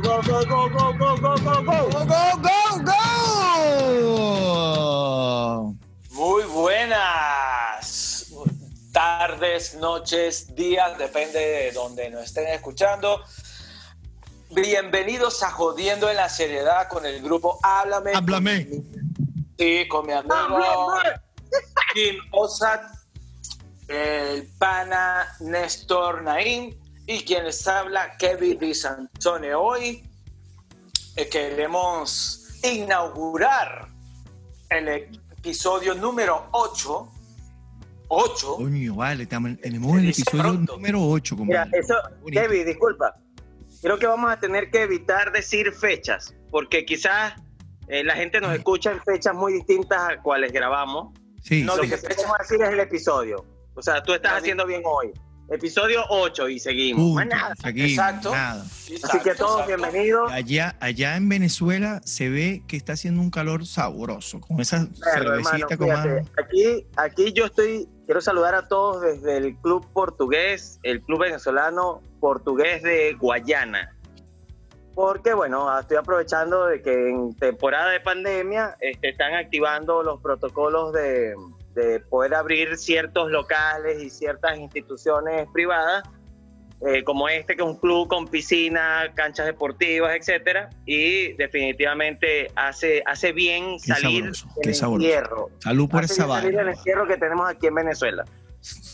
go, go, go, go, go, go, go, go, go. Go, go, go, go. Muy buenas tardes, noches, días, depende de donde nos estén escuchando. Bienvenidos a Jodiendo en la Seriedad con el grupo Háblame. Háblame. Sí, con mi amigo Kim Osat, el pana Néstor Naim y quien les habla, Kevin Di Santone. Hoy eh, queremos inaugurar el episodio número 8. 8. Coño, vale, estamos- tenemos el episodio pronto. número 8, Mira, eso. Kevin, disculpa. Creo que vamos a tener que evitar decir fechas, porque quizás eh, la gente nos escucha en fechas muy distintas a cuales grabamos. Sí, no Lo que podemos decir es el episodio. O sea, tú estás haciendo bien hoy. Episodio 8 y seguimos. Punto. Más nada. Seguimos, Exacto. nada. Así que todos bienvenidos. Allá, allá en Venezuela se ve que está haciendo un calor sabroso, con esa Claro, cervecita aquí, aquí yo estoy, quiero saludar a todos desde el club portugués, el club venezolano portugués de Guayana. Porque bueno, estoy aprovechando de que en temporada de pandemia este, están activando los protocolos de, de poder abrir ciertos locales y ciertas instituciones privadas, eh, como este que es un club con piscina, canchas deportivas, etcétera, y definitivamente hace, hace bien Qué salir sabroso, del encierro. Salud por Hace esa bien salir vaina. del encierro que tenemos aquí en Venezuela.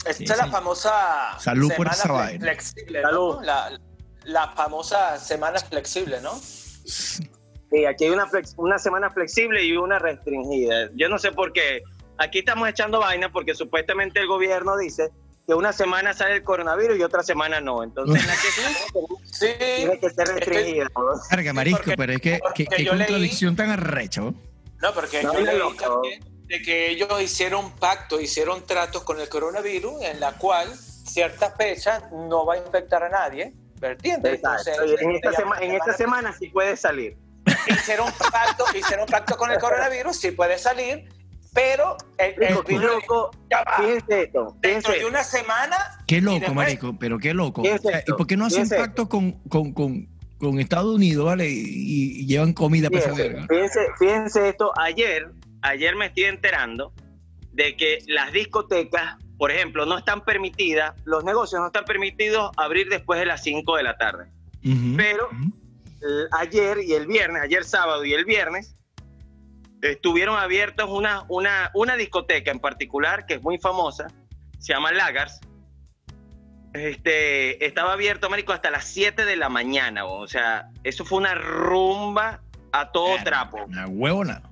Esta Sí, es la sí. famosa Salud por semana esa fle- vaina. flexible, Salud. ¿no? La, la famosa semana flexible, ¿no? Sí, aquí hay una, flex- una semana flexible y una restringida. Yo no sé por qué. Aquí estamos echando vaina porque supuestamente el gobierno dice que una semana sale el coronavirus y otra semana no. Entonces, la que Sí. tiene que ser restringida. ¿no? Carga, marisco, porque- pero es que qué, qué yo leí- contradicción tan arrecha, ¿no? No, porque No, yo leí loco. también de que ellos hicieron pacto, hicieron tratos con el coronavirus en la cual cierta fecha no va a infectar a nadie, ¿entiendes? Exacto. Entonces, en esta, ya- sema- en esta semana- sí puede salir. hicieron un pacto, hicieron un pacto con el coronavirus, sí puede salir, pero el, el Loco, virus loco, ya va. Fíjense esto. Dentro de una semana. Qué loco, después- marico, pero qué loco. ¿Qué es O sea, ¿Y por qué no ¿Qué hacen pacto con, con, con, con Estados Unidos, ¿vale? Y, y llevan comida para esa Fíjense, verga. fíjense, fíjense esto, ayer, ayer me estoy enterando de que las discotecas, por ejemplo, no están permitidas, los negocios no están permitidos abrir después de las 5 de la tarde. Pero- ayer y el viernes, ayer sábado y el viernes, estuvieron abiertas una, una, una discoteca en particular que es muy famosa, se llama Lagars. Este, estaba abierto, marico, hasta las 7 de la mañana. O sea, eso fue una rumba a todo trapo. Una huevona.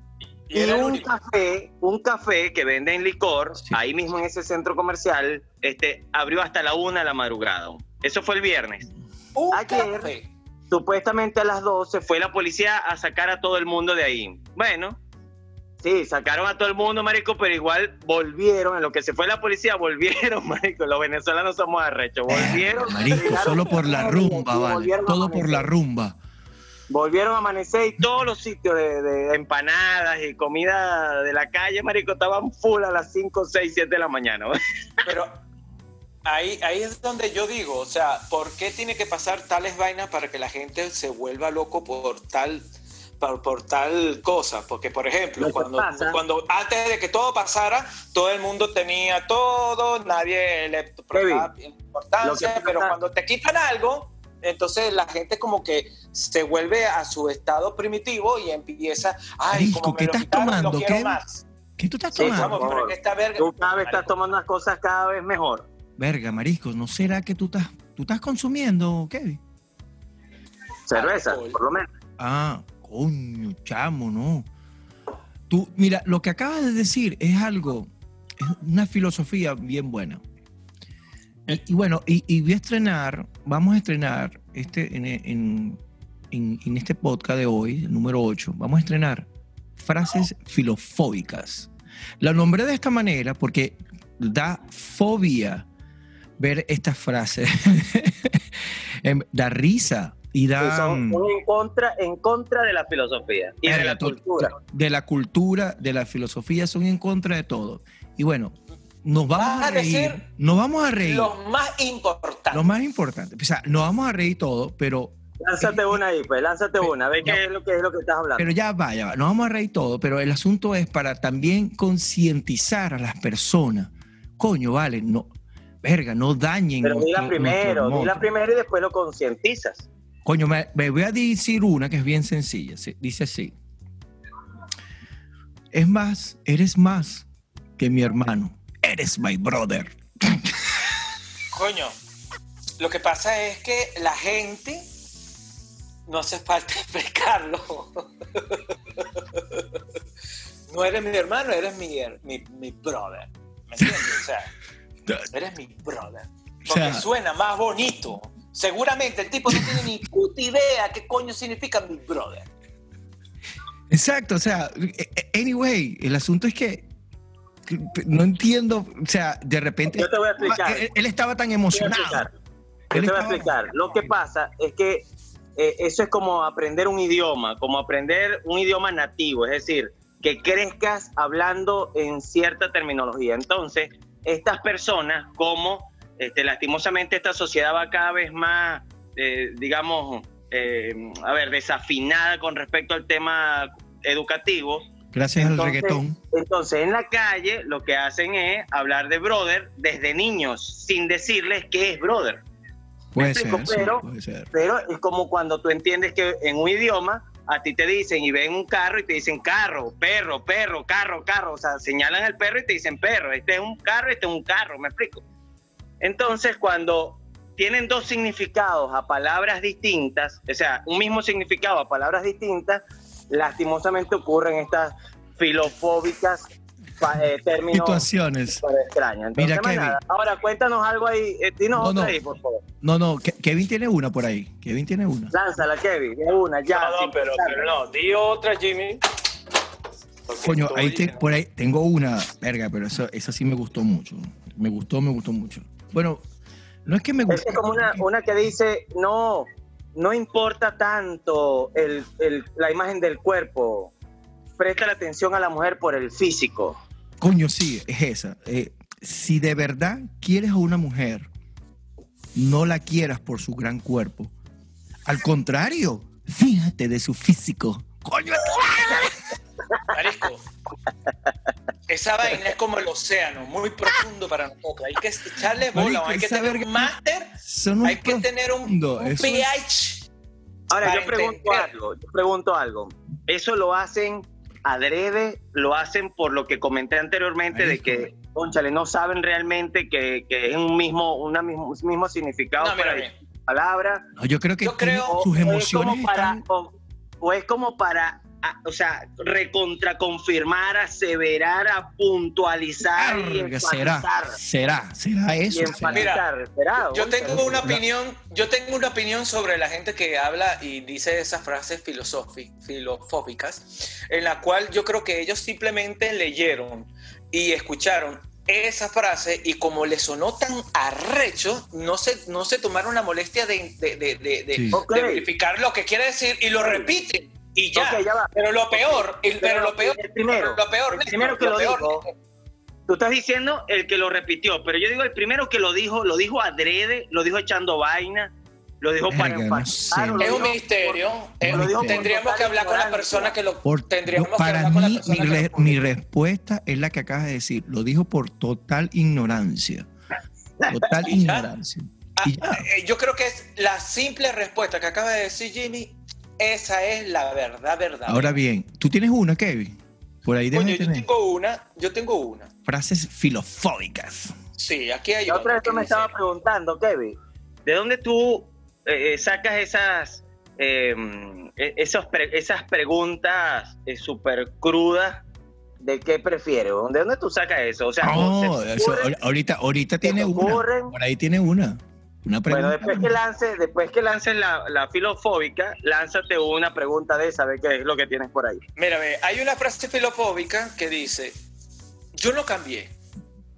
Y un único. café, un café que venden licor, Sí. ahí mismo en ese centro comercial, este, abrió hasta la una de la madrugada. Eso fue el viernes. Un ayer- café. Supuestamente a las 12 fue la policía a sacar a todo el mundo de ahí. Bueno, sí, sacaron a todo el mundo, marico, pero igual volvieron, en lo que se fue la policía, volvieron, marico. Los venezolanos somos arrechos, volvieron. Marico, solo por la rumba, vale. Todo por la rumba. Volvieron a amanecer y todos los sitios de, de empanadas y comida de la calle, marico, estaban full a las 5, 6, 7 de la mañana. Pero ahí, ahí es donde yo digo, o sea, ¿por qué tiene que pasar tales vainas para que la gente se vuelva loco por tal, por, por tal cosa? Porque, por ejemplo, cuando, pasa- cuando antes de que todo pasara, todo el mundo tenía todo, nadie le prestaba importancia, pero cuando te quitan algo, entonces la gente como que se vuelve a su estado primitivo y empieza, ay, Marisco, como me ¿qué lo estás quitaron, tomando? ¿Qué? más. ¿Qué tú estás Sí, tomando? Vamos, esta verga... Tú cada vez estás Marico, tomando unas cosas cada vez mejor. Verga, marisco, ¿no será que tú estás, tú estás consumiendo, Kevin? Cerveza, Alcohol. por lo menos. Ah, coño, chamo, no. Tú, mira, lo que acabas de decir es algo, es una filosofía bien buena. Y, bueno, y, voy a estrenar, vamos a estrenar este, en, en- en- este podcast de hoy, número 8, vamos a estrenar frases filofóbicas. La nombré de esta manera porque da fobia ver estas frases. Em, da risa Y son son en contra, en contra de la filosofía y de la cultura. de la cultura, de la filosofía, son en contra de todo. Y bueno, nos vamos Vas a a reír. decir Nos vamos a reír. Lo más importante. Lo más importante. O sea, nos vamos a reír todo, pero Lánzate una ahí, pues, lánzate una, ve qué es lo que es lo que estás hablando. Pero ya va, ya va. No vamos a reír todo, pero el asunto es para también concientizar a las personas. Coño, vale, no, verga, no dañen. Pero dila primero, dila primero y después lo concientizas. Coño, me, me voy a decir una que es bien sencilla. sí, Dice así. Es más, eres más que mi hermano. Eres my brother. Coño, lo que pasa es que la gente no hace falta explicarlo. No eres mi hermano, eres mi, mi, mi brother. ¿Me entiendes? O sea, eres mi brother. Porque sea- suena más bonito. Seguramente el tipo no tiene ni puta idea qué coño significa mi brother. Exacto, o sea, eh, eh, anyway, el asunto es que no entiendo, o sea, de repente Yo te voy a explicar. él, él estaba tan Te voy a emocionado. explicar. Yo te voy a explicar. Lo que pasa es que eh, eso es como aprender un idioma, como aprender un idioma nativo, es decir, que crezcas hablando en cierta terminología. Entonces, estas personas, como este, lastimosamente esta sociedad va cada vez más, eh, digamos, eh, a ver, desafinada con respecto al tema educativo, Gracias Entonces- al reggaetón. entonces, en la calle lo que hacen es hablar de brother desde niños, sin decirles qué es brother. Puede explico, ser, sí, pero- puede ser. Pero es como cuando tú entiendes que en un idioma a ti te dicen y ven un carro y te dicen carro, perro, perro, carro, carro. O sea, señalan el perro y te dicen perro. Este es un carro, este es un carro, ¿me explico? Entonces, cuando tienen dos significados a palabras distintas, o sea, un mismo significado a palabras distintas, lastimosamente ocurren estas filofóbicas eh, términos Situaciones. Entonces, Mira, Kevin. nada. Ahora, cuéntanos algo ahí. eh, dinos No, otra no. ahí, por favor. No, no, Ke- Kevin tiene una por ahí. Kevin tiene una. Lánzala, Kevin, de una, ya. no, no, pero, pero no, di otra, Jimmy. Porque Coño, ahí te- por ahí tengo una, verga, pero eso, esa sí me gustó mucho. Me gustó, me gustó mucho. Bueno, no es que me Es guste. que como una, una que dice, no, no importa tanto el, el- la imagen del cuerpo, presta la atención a la mujer por el físico. Coño, sí, es esa. Eh, si de verdad quieres a una mujer, no la quieras por su gran cuerpo. Al contrario, fíjate de su físico. Coño, Marisco, esa vaina es como el océano, muy profundo para nosotros. Hay que echarle bola, hay que tener un máster, hay que tener un, pH. Ahora, yo pregunto entender. algo, yo pregunto algo. ¿Eso lo hacen adrede? ¿Lo hacen por lo que comenté anteriormente de que, conchale, no saben realmente que, que es un mismo, una mismo, mismo significado No, para palabra? No, yo creo que Yo creo- o- sus o es emociones como para, están... o, o es como para a- o sea, recontraconfirmar, aseverar, a puntualizar y será, enfatizar. será, será Y eso. será. enfatizar, ¿será? Yo tengo una opinión, yo tengo una opinión sobre la gente que habla y dice esas frases filosóficas, en la cual yo creo que ellos simplemente leyeron y escucharon esa frase y como le sonó tan arrecho, no se, no se tomaron la molestia de, de- de- de- de- Sí. Ok. de verificar lo que quiere decir y lo repiten y ya. Ok, ya va. Pero lo peor, y- pero, Pero lo peor, el primero, lo peor, el primero que lo peor, dijo, Tú estás diciendo el que lo repitió, pero yo digo el primero que lo dijo, lo dijo adrede, lo dijo echando vaina, lo dijo para no enfatizar. sé. es un misterio. por- por tendríamos que hablar con la persona que lo Por- tendríamos yo- que para hablar con la mí, persona mi, que lo- mi respuesta es la que acabas de decir. Lo dijo por total ignorancia. Total ignorancia. Ah, eh, yo creo que es la simple respuesta que acaba de decir Jimmy. Esa es la verdad, verdad. Ahora bien, tú tienes una, Kevin. Por ahí debes Coño, yo tener tengo una, yo tengo una. frases filofóbicas. Sí, aquí hay otra. otra vez me estabas preguntando, Kevin, ¿de dónde tú eh, eh, sacas esas, eh, eh, esos pre- esas preguntas eh, súper crudas de qué prefieres? ¿De dónde tú sacas eso? O sea, No, ¿se te eso, ocurre? ahorita, ahorita tiene una. Por ahí tiene una. Una pregunta. Bueno, después que lances, después que lances la, la filofóbica, lánzate una pregunta de esa, a ver qué es lo que tienes por ahí. Mira, ve, hay una frase filofóbica que dice: Yo no cambié.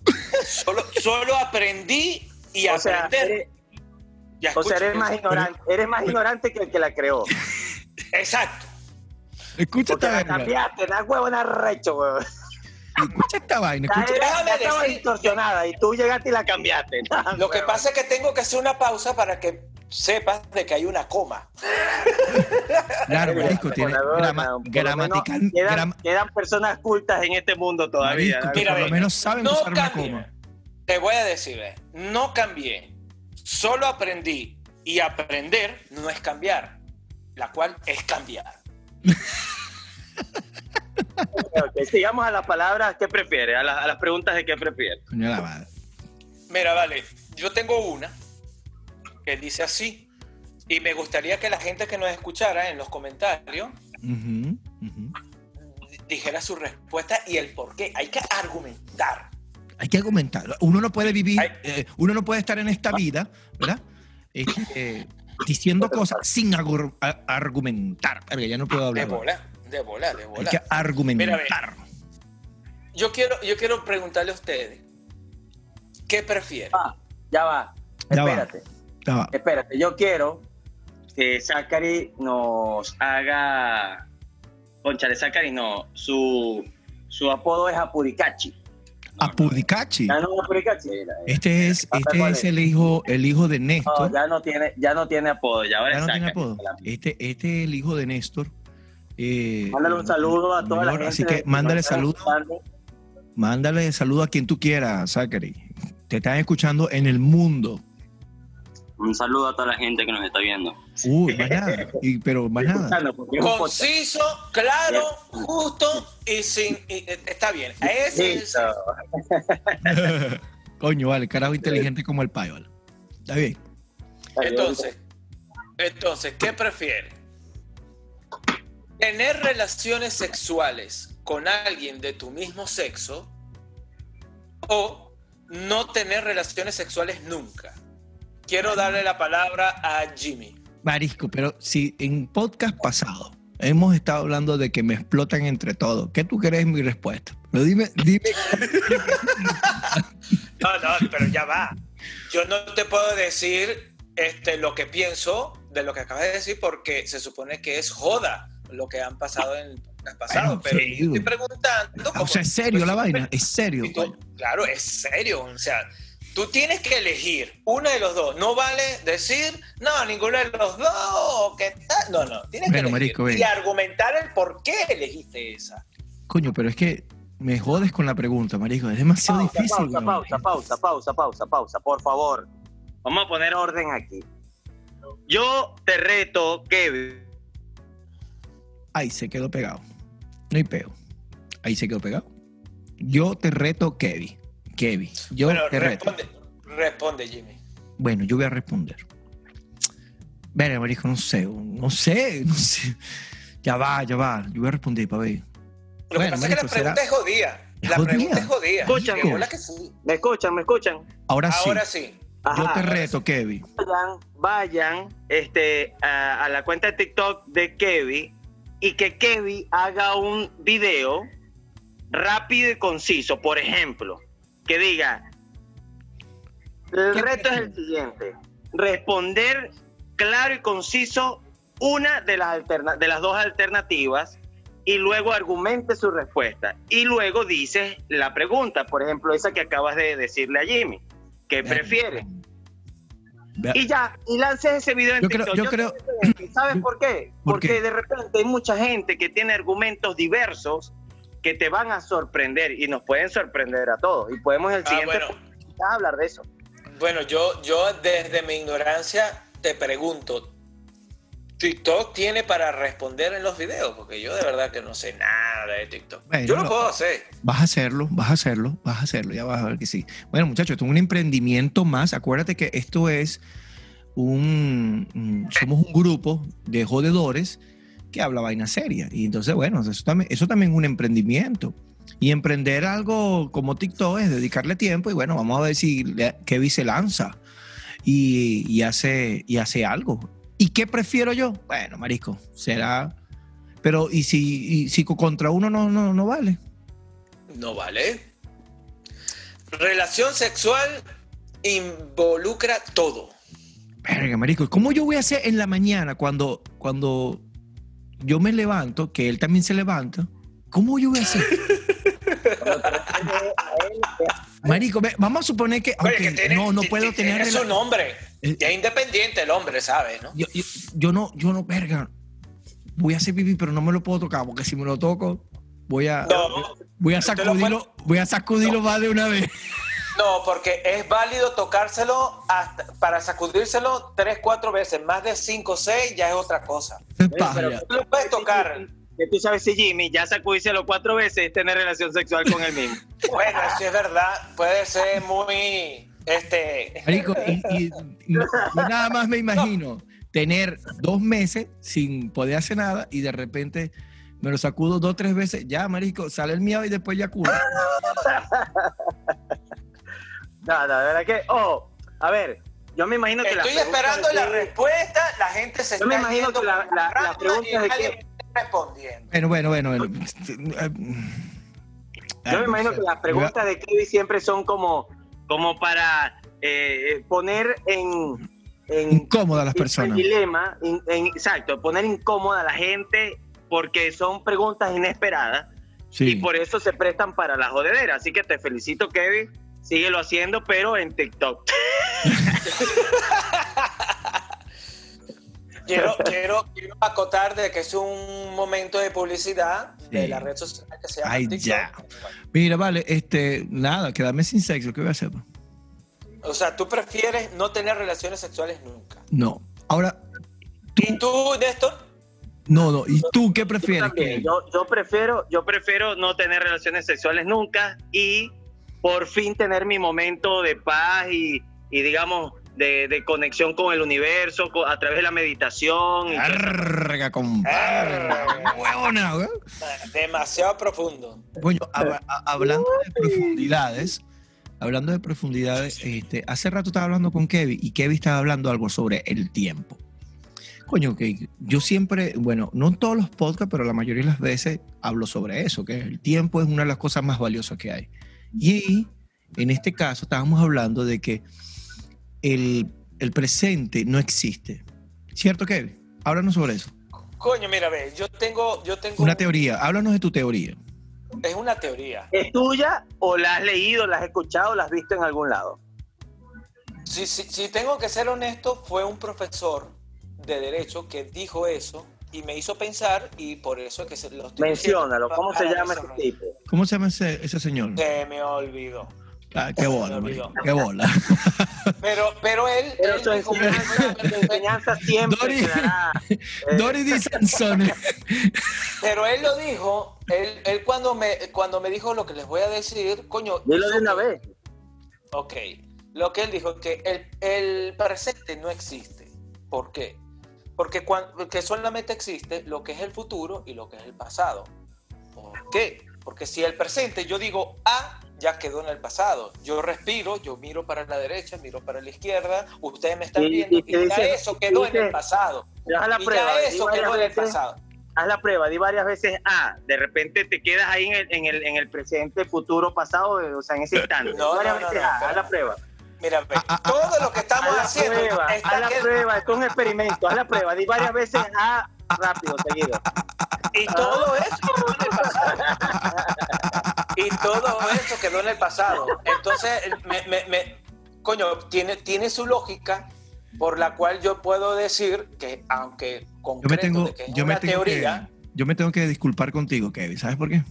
solo, solo aprendí y O aprender. o sea, eres más ignorante, eres más ignorante que el que la creó. Exacto. Escucha Porque la cambiaste, da huevo, da recho, huevo. Escucha esta vaina. Escucha. Déjame ya estaba decir- distorsionada y tú llegaste y la cambiaste. Lo que pasa es que tengo que hacer una pausa para que sepas de que hay una coma. Claro, marisco, tiene grama- menos gramatical. Quedan, gram- quedan personas cultas en este mundo todavía. marisco, ¿no? que Mira, por lo menos saben no usar una cambié. coma. Te voy a decir, eh, no cambié. Solo aprendí. Y aprender no es cambiar. La cual es cambiar. Ok, sigamos a las palabras. ¿Qué prefiere? A, las- a las preguntas de qué prefiere. Coño la madre. Mira, vale, yo tengo una que dice así. Y me gustaría que la gente que nos escuchara en los comentarios Ujú, ujú. dijera su respuesta y el por qué. Hay que argumentar. Hay que argumentar. Uno no puede vivir, eh, uno no puede estar en esta vida, ¿verdad? Este, diciendo cosas sin argumentar. Verga, ya no puedo hablar. De bola, de Hay bola. que argumentar. Yo quiero, yo quiero preguntarle a ustedes, ¿qué prefieren? Ah, ya va. Ya va. Espérate, Ya va. espérate. Yo quiero que Zachary nos haga. Conchale, Zachary no. Su, su apodo es Apuricachi. Apudicachi. Ya no es Apuricachi. Este es, este ¿cuál es es? el hijo, el hijo de No, Néstor. ya no tiene, ya no tiene apodo. Ya ahora Ya es no tiene apodo. Este, este es el hijo de Néstor. Eh, Mándale un saludo a toda la gente. Así que mándale saludo. escuchando. Mándale saludo a quien tú quieras, Zachary. Te están escuchando en el mundo. Un saludo a toda la gente que nos está viendo. Uy, más nada. Y, pero más nada. Conciso, claro, justo y sin... y- eh, está bien. Ese es. Coño, vale, carajo inteligente como el payo. vale. Está bien. entonces, entonces, ¿qué prefiere? ¿Tener relaciones sexuales con alguien de tu mismo sexo o no tener relaciones sexuales nunca? Quiero darle la palabra a Jimmy. Marisco, pero si en podcast pasado hemos estado hablando de que me explotan entre todos, ¿qué tú crees mi respuesta? Pero dime, dime. No, no, pero ya va. Yo no te puedo decir este, lo que pienso de lo que acabas de decir porque se supone que es joda lo que han pasado en pasado. Bueno, pero yo estoy preguntando. O como- sea, es serio pues, la vaina, es serio. tú- claro, es serio. O sea, tú tienes que elegir uno de los dos. No vale decir, no, ninguno de los dos. ¿qué tal? No, no. Tienes Bueno, que elegir marico, y argumentar el por qué elegiste esa. Coño, pero es que me jodes con la pregunta, Marisco. Es demasiado Pausa, difícil. pausa, pausa, pausa, pausa, pausa, pausa, por favor. Vamos a poner orden aquí. Yo te reto, Kevin. Ahí se quedó pegado. No hay peo. Ahí se quedó pegado. Yo te reto, Kevin. Kevin, yo bueno, te reto. responde, responde, Jimmy. Bueno, yo voy a responder. Verga, marico, no sé, no sé, no sé. Ya va, ya va. Yo voy a responder, para ver. Lo Bueno, que pasa es que marico, la pregunta será- es jodida. ¿Es La pregunta es jodida. Que sí. ¿Me escuchan? ¿Me escuchan? Ahora sí, Ahora sí. yo te reto, Kevin. Vayan, vayan este, a, a la cuenta de TikTok de Kevin y que Kevin haga un video rápido y conciso. Por ejemplo, que diga, el ¿Qué reto es el siguiente, responder claro y conciso una de las, alterna- de las dos alternativas y luego argumente su respuesta. Y luego dices la pregunta, por ejemplo, esa que acabas de decirle a Jimmy. ¿Qué prefieres? Y ya, y lances ese video en Yo creo- TikTok. yo creo- ¿Sabes por qué? ¿Por Porque qué? de repente hay mucha gente que tiene argumentos diversos que te van a sorprender y nos pueden sorprender a todos. Y podemos el Ah, siguiente bueno. hablar de eso. Bueno, yo, yo desde mi ignorancia te pregunto, ¿TikTok tiene para responder en los videos? Porque yo de verdad que no sé nada de TikTok. Bueno, yo lo lo- puedo hacer. Vas a hacerlo, vas a hacerlo, vas a hacerlo, ya vas a ver que sí. Bueno, muchachos, esto es un emprendimiento más. Acuérdate que esto es un. Somos un grupo de jodedores que habla vaina seria. Y entonces, bueno, eso también, eso también es un emprendimiento. Y emprender algo como TikTok es dedicarle tiempo y bueno, vamos a ver si Kevin se lanza y, y hace, y hace algo. ¿Y qué prefiero yo? Bueno, marisco, será... Pero, ¿y si, y si contra uno no, no, no vale? No vale. Relación sexual involucra todo. Verga, marico, ¿cómo yo voy a hacer en la mañana cuando, cuando yo me levanto, que él también se levanta? ¿Cómo yo voy a hacer? Marico, ve, vamos a suponer que, Oye, aunque que tiene- no, no puedo tener rela- nombre. Eh, Ya es independiente el hombre, ¿sabes? ¿no? yo, yo, yo no, yo no, verga, voy a hacer pipí, pero no me lo puedo tocar, porque si me lo toco, voy a, No, voy a sacudirlo, voy a sacudirlo más de una vez. no, porque es válido tocárselo hasta, para sacudírselo tres, cuatro veces. Más de cinco o seis ya es otra cosa. Es pero-. Tú lo puedes tocar. Que tú sabes si Jimmy ya sacudíselo cuatro veces es tener relación sexual con él mismo. Bueno, si es verdad, puede ser muy. Este. Marico, y, y- y- y nada más me imagino tener dos meses sin poder hacer nada y de repente me lo sacudo dos o tres veces, ya, marico, sale el miedo y después ya culo. No, no, de verdad que, oh, a ver, yo me imagino que la Estoy esperando de la que- respuesta, la gente se Yo me está imagino yendo que la- la- la pregunta es que- me respondiendo. Bueno, bueno, bueno, bueno. Yo me imagino que las preguntas de Kevin siempre son como, como para eh, poner en, en, Incómoda a las personas. dilema, en- en- exacto, poner incómoda a la gente porque son preguntas inesperadas y por eso se prestan para la jodedera. Así que te felicito, Kevin. Síguelo haciendo, pero en TikTok. Quiero, quiero, quiero acotar de que es un momento de publicidad de Sí. la red social que se llama Ay, TikTok. ya. Mira, vale, este, nada, quedarme sin sexo, ¿qué voy a hacer? O sea, tú prefieres no tener relaciones sexuales nunca. No. Ahora, ¿Y tú, Néstor? no, no. ¿Y tú qué Yo prefieres? Kevin? Yo, yo prefiero, yo prefiero no tener relaciones sexuales nunca y por fin tener mi momento de paz y, y digamos, de, de conexión con el universo a través de la meditación. y. Arga, compadre. Huevona, güey. Demasiado profundo. Hab- a- hablando de profundidades, hablando de profundidades, este, hace rato estaba hablando con Kevin y Kevin estaba hablando algo sobre el tiempo. Coño, que yo siempre, bueno, no en todos los podcasts, pero la mayoría de las veces hablo sobre eso, que el tiempo es una de las cosas más valiosas que hay. Y en este caso estábamos hablando de que el, el presente no existe. ¿Cierto, Kevin? Háblanos sobre eso. Coño, mira, ve, yo tengo, yo tengo Una un- teoría. Háblanos de tu teoría. es una teoría. ¿Es tuya o la has leído, la has escuchado, la has visto en algún lado? Si, si, si tengo que ser honesto, fue un profesor de derecho que dijo eso y me hizo pensar y por eso es que se lo estoy Menciónalo. ¿Cómo se llama ese tipo? ¿Cómo se llama ese, ese señor? Se me olvidó. Ah, qué bola, marico, qué bola. Pero, pero él, Pero él su enseñanza, su enseñanza siempre Dori- quedará, eh, Dory Di Sansone. pero él lo dijo, él, él cuando me cuando me dijo lo que les voy a decir, coño. Dilo de una vez. Ok. Lo que él dijo es que el, el presente no existe. ¿Por qué? Porque, cuan- porque solamente existe lo que es el futuro y lo que es el pasado. ¿Por qué? Porque si el presente yo digo A, ya quedó en el pasado. Yo respiro, yo miro para la derecha, miro para la izquierda, ustedes me están Y- viendo y ya dice- eso quedó en el pasado. Haz la y prueba. ya eso quedó en el pasado. Haz la prueba, di varias veces A. De repente te quedas ahí en el, en el, en el presente, futuro, pasado, o sea, en ese instante. No, no, no, veces no, A. espera. Haz la prueba. Mira, ve, Ah, ah, ah, todo lo que estamos haciendo prueba, está haz la que- prueba. Esto es un experimento. Haz la prueba. Di varias veces A rápido, seguido. Y todo eso quedó en el pasado. Y eso quedó en el pasado. Entonces, me, me- me- coño, tiene, tiene su lógica por la cual yo puedo decir que, aunque Yo me concreto tengo, de que es yo me tengo teoría, que, yo me tengo que disculpar contigo, Kevin. ¿Sabes por qué?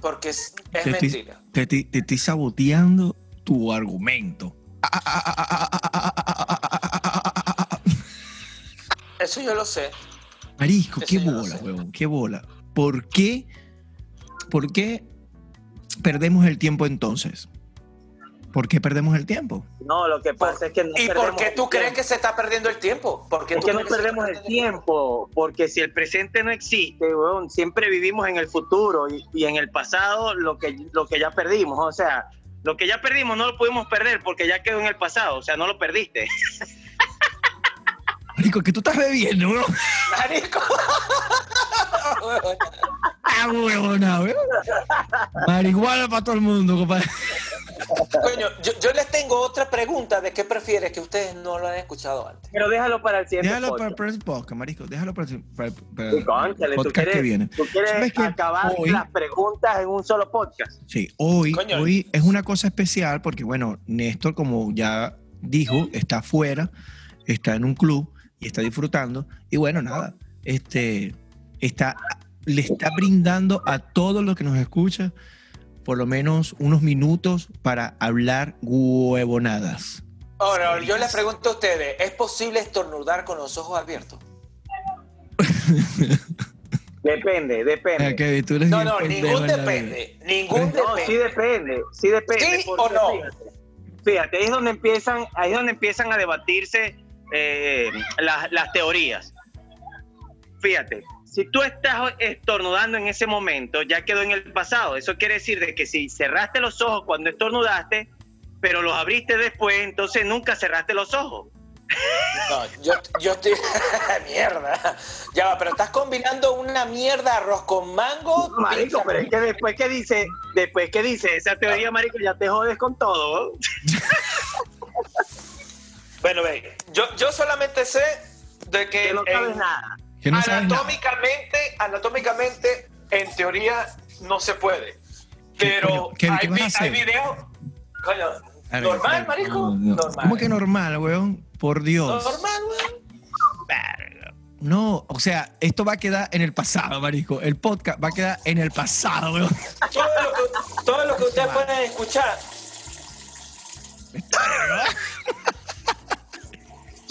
porque es, es Te estoy, mentira. te, te- te estoy saboteando tu argumento. Eso yo lo sé. Marisco, Eso qué bola, huevón, qué bola. ¿Por qué, ¿Por qué perdemos el tiempo entonces? ¿Por qué perdemos el tiempo? No, lo que pasa es que no ¿Y por qué tú crees que se está perdiendo el tiempo? ¿Por qué no perdemos el tiempo, porque si el presente no existe, weón, siemple vivimos en el futuro y, y en el pasado lo que, lo que ya perdimos. O sea, lo que ya perdimos no lo pudimos perder porque ya quedó en el pasado, o sea, no lo perdiste. Marico, ¿qué tú estás bebiendo, bro? Marico. Ah, huevona, weón. Marihuana para todo el mundo, compadre. Coño, yo, yo les tengo otra pregunta de qué prefieres que ustedes no lo han escuchado antes. Pero déjalo para el siguiente Déjalo para el podcast. próximo podcast, marico. Déjalo para el, para para Sí, podcast quieres, que viene. tú quieres acabar Hoy- las preguntas en un solo podcast. Sí, hoy, Coño. hoy es una cosa especial porque, bueno, Néstor, como ya dijo, está afuera, está en un club y está disfrutando. Y bueno, nada, este, está, le está brindando a todos los que nos escuchan por lo menos unos minutos para hablar huevonadas. Ahora, yo les pregunto a ustedes, ¿es posible estornudar con los ojos abiertos? Depende, depende. Ah, Kevin, tú eres No, no, ningún depende. Ningún No, sí depende. depende, sí depende. ¿Sí o no? Fíjate, fíjate, ahí es donde empiezan, ahí es donde empiezan a debatirse eh, las, las teorías. Fíjate, si tú estás estornudando en ese momento, ya quedó en el pasado. Eso quiere decir de que si cerraste los ojos cuando estornudaste, pero los abriste después, entonces nunca cerraste los ojos. No, yo, yo estoy. mierda. Ya va, pero estás combinando una mierda arroz con mango. Marico, pero es que después que dice, después que dice esa teoría, marico, ya te jodes con todo. Bueno, ve, yo, yo solamente sé de que, Que no sabes en- nada. Que no anatómicamente, anatómicamente, en teoría, no se puede. Pero hay, ¿qué vi- hacer? hay videos. Coño, ver, normal, no, marico. no. Normal. ¿Cómo que normal, weón? Por Dios. Normal, weón. No, o sea, esto va a quedar en el pasado, marico. El podcast va a quedar en el pasado, weón. Todo lo que, todo lo que ustedes pueden escuchar.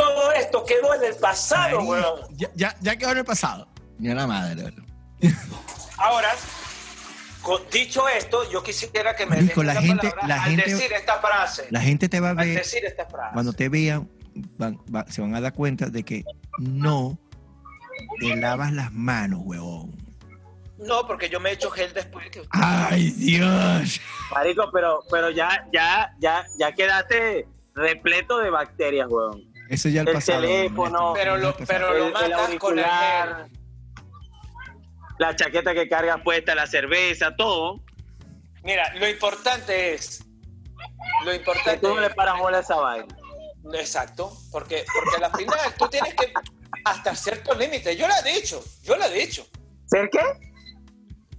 Todo esto quedó en el pasado, weón. ya, ya, ya quedó en el pasado. Ni a la madre, weón. Ahora, con- dicho esto, yo quisiera que me Marico, den la gente- la al gente- decir esta frase. La gente te va a al ver, decir esta frase. cuando te vean, van- va- se van a dar cuenta de que no te lavas las manos, weón. No, porque yo me he hecho gel después que Ay, Dios. Marico, pero, pero ya, ya, ya, ya quedaste repleto de bacterias, weón. Ese ya el, El pasado. teléfono. Pero lo- el pero- lo El, el matas con el auricular, la chaqueta que cargas puesta, la cerveza, todo. Mira, lo importante es. Lo Que importante tú no le paras bola a esa vaina. Exacto, porque, porque al final tú tienes que. Hasta cierto límite. Yo lo he dicho, yo lo he dicho. ¿Ser qué?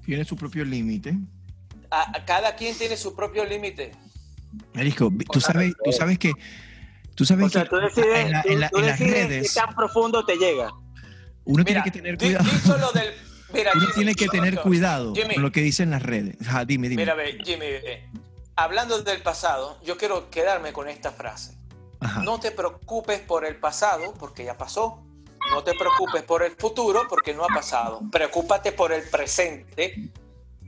Tiene su propio límite. A, a cada quien tiene su propio límite. Marisco, tú sabes, tú sabes que. Tú sabes O sea, que tú decides, en, la- tú- en la- tú en las redes qué tan profundo te llega. uno tiene que tener cuidado. dicho lo del. Mira, Uno Jimmy, tiene que tener Jimmy, cuidado Jimmy, con lo que dicen las redes. Ajá, dime, dime. Mira, ve, Jimmy, ve, hablando del pasado, yo quiero quedarme con esta frase. Ajá. No te preocupes por el pasado, porque ya pasó. No te preocupes por el futuro, porque no ha pasado. Preocúpate por el presente,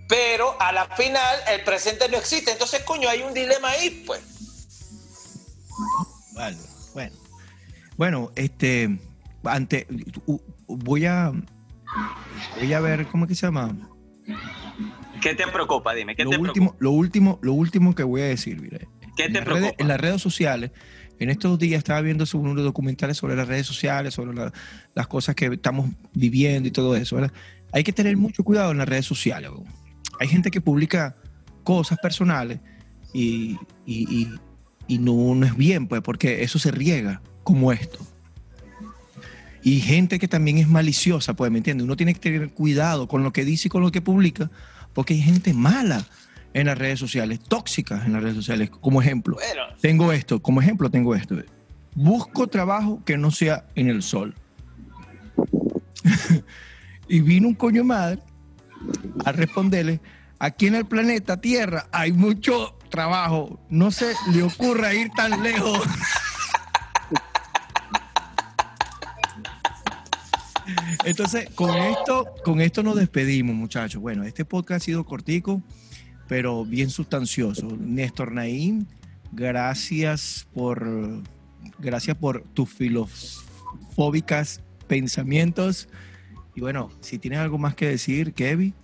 pero a la final el presente no existe. Entonces, coño, hay un dilema ahí, pues. Bueno. Bueno, este. Ante, voy a. Voy a ver, ¿cómo es que se llama? ¿Qué te preocupa? Dime, ¿qué Lo te último, preocupa? lo último, lo último que voy a decir, mira. ¿Qué en te las redes- preocupa? en las redes sociales, en estos días estaba viendo unos documentales sobre las redes sociales, sobre la- las cosas que estamos viviendo y todo eso, ¿verdad? Hay que tener mucho cuidado en las redes sociales. Hay gente que publica cosas personales y, y- y- y no, no es bien, pues, porque eso se riega como esto. Y gente que también es maliciosa, pues, ¿me entiendes? Uno tiene que tener cuidado con lo que dice y con lo que publica, porque hay gente mala en las redes sociales, tóxicas en las redes sociales. Como ejemplo, Bueno, tengo esto, como ejemplo tengo esto. Busco trabajo que no sea en el sol. y vino un coño madre a responderle, aquí en el planeta Tierra hay mucho trabajo, no se le ocurra ir tan lejos. Entonces, con esto, con esto nos despedimos, muchachos. Bueno, este podcast ha sido cortico, pero bien sustancioso. Néstor Naín, gracias por, gracias por tus filofóbicas pensamientos. Y bueno, si tienes algo más que decir, Kevin.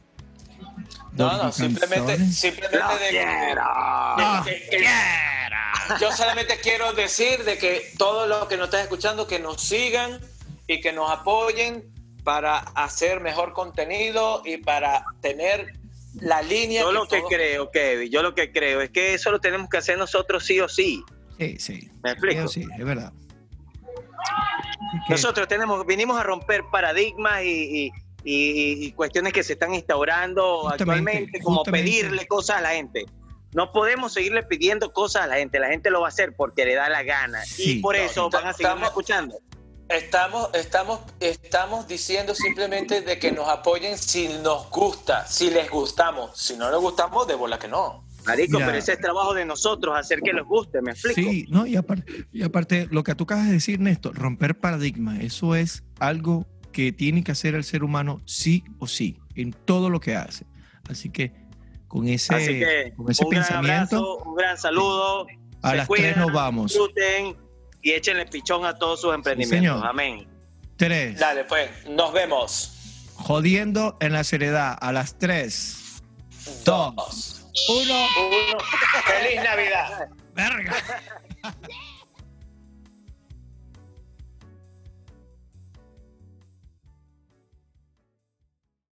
No, no, simplemente, simplemente ¡Lo de- quiero! Que- que- yo solamente quiero decir de que todos los que nos están escuchando que nos sigan y que nos apoyen para hacer mejor contenido y para tener la línea. Yo lo que creo, Kevin, yo lo que creo es que eso lo tenemos que hacer nosotros sí o sí. Sí, sí. ¿Me explico? Sí, es verdad. Nosotros tenemos, vinimos a romper paradigmas y, y- y- y cuestiones que se están instaurando Justamente, actualmente, como justamente. pedirle cosas a la gente. No podemos seguirle pidiendo cosas a la gente. La gente lo va a hacer porque le da la gana. Sí. y por eso está- van a seguir estamos- escuchando. Estamos, estamos, estamos diciendo simplemente de que nos apoyen si nos gusta, si les gustamos. Si no les gustamos, de bola que no. Marico, Mira. pero ese es trabajo de nosotros, hacer que les guste, ¿me explico? Sí, no, y aparte, y aparte, lo que tú acabas de decir, Néstor, romper paradigma, eso es algo que tiene que hacer el ser humano sí o sí, en todo lo que hace. Así que con ese, Así que con ese un gran pensamiento, abrazo, un gran saludo. a se las cuidan, tres nos vamos. Disfruten y échenle pichón a todos sus emprendimientos. Amén. Tres, Dale, pues, nos vemos. jodiendo en la seriedad, a las tres, dos, Dos. uno, Uno. ¡Feliz Navidad! verga.